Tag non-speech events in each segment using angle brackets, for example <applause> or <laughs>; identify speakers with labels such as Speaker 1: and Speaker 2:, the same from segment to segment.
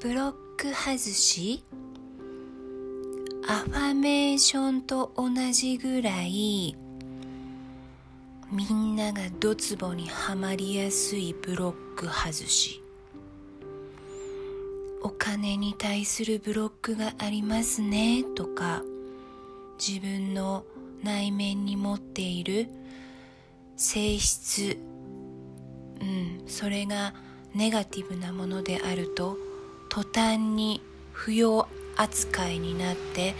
Speaker 1: ブロック外しアファメーションと同じぐらいみんながドツボにはまりやすいブロック外し。お金に対するブロックがありますねとか自分の内面に持っている性質うんそれがネガティブなものであると途端に不要扱いになって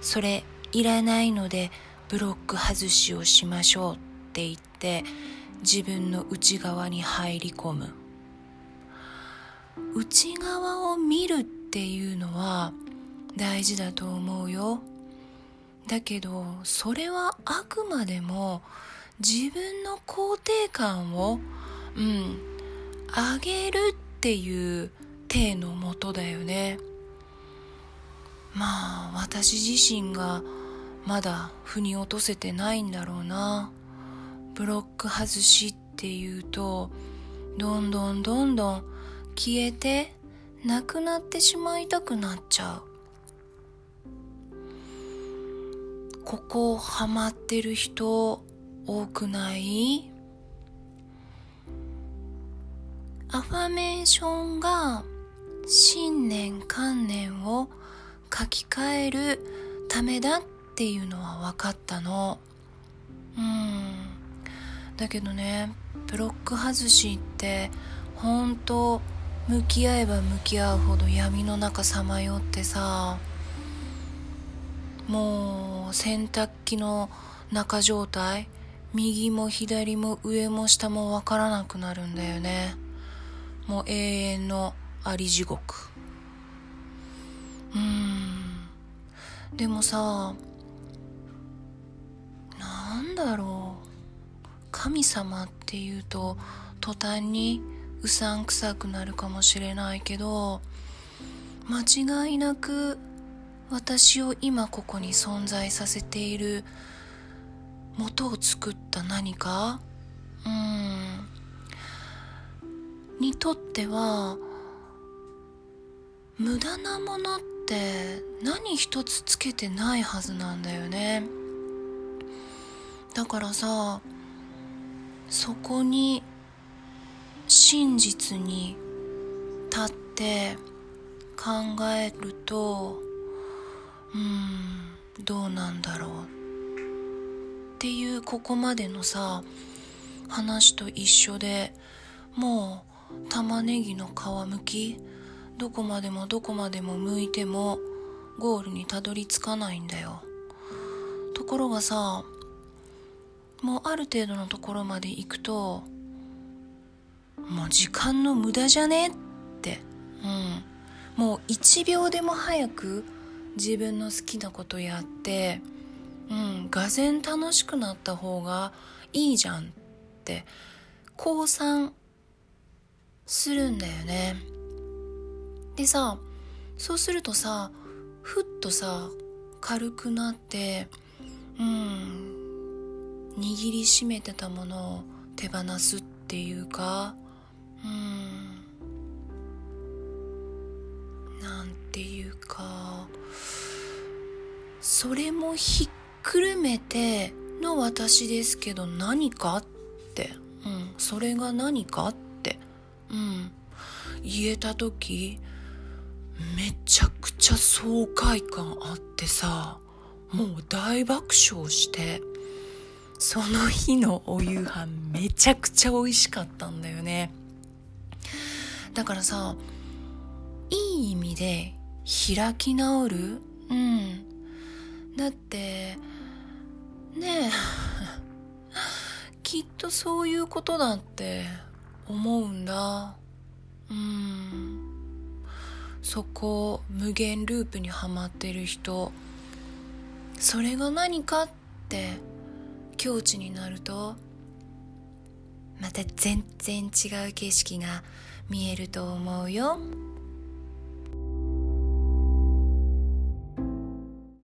Speaker 1: それいらないのでブロック外しをしましょうって言って自分の内側に入り込む。内側を見るっていうのは大事だと思うよ。だけどそれはあくまでも自分の肯定感をうん上げるっていう体のもとだよね。まあ私自身がまだ腑に落とせてないんだろうな。ブロック外しっていうとどんどんどんどん消えてなくなってしまいたくなっちゃう。ここハマってる人多くない？アファメーションが信念観念を書き換えるためだっていうのは分かったの。うん。だけどねブロック外しって本当向き合えば向き合うほど闇の中さまよってさもう洗濯機の中状態右も左も上も下も分からなくなるんだよね。もう永遠のあり地獄。うん。でもさなんだろう。神様っていうと途端にうさんくさくなるかもしれないけど間違いなく私を今ここに存在させている元を作った何か？うん。にとっては無駄なものって何一つつけてないはずなんだよね。だからさそこに真実に立って考えるとうんどうなんだろうっていうここまでのさ話と一緒でもう玉ねぎの皮むきどこまでもどこまでも向いてもゴールにたどり着かないんだよ。ところがさもうある程度のところまで行くともう時間の無駄じゃねって。うん。もう1秒でも早く自分の好きなことやってうん。がぜん楽しくなった方がいいじゃんって降参するんだよね。でさそうするとさふっとさ軽くなってうん握りしめてたものを手放すっていうかうんなんていうかそれもひっくるめての私ですけど何かってうんそれが何かってうん言えた時めちゃくちゃ爽快感あってさもう大爆笑してその日のお夕飯めちゃくちゃ美味しかったんだよね。だからさいい意味で開き直る？うん。だってねえ <laughs> きっとそういうことだって思うんだ。うん。そこ無限ループにはまってる人それが何かって境地になるとまた全然違う景色が見えると思うよ。